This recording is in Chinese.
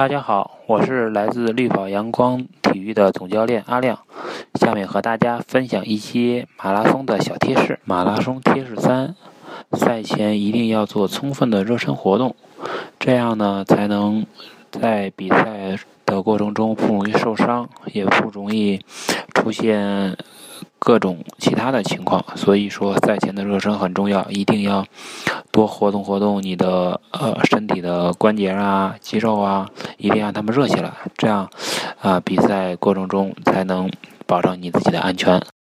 大家好，我是来自绿跑阳光体育的总教练阿亮，下面和大家分享一些马拉松的小贴士。马拉松贴士三：赛前一定要做充分的热身活动，这样呢才能在比赛的过程中不容易受伤，也不容易出现。各种其他的情况，所以说赛前的热身很重要，一定要多活动活动你的呃身体的关节啊、肌肉啊，一定让他们热起来，这样啊比赛过程中才能保证你自己的安全。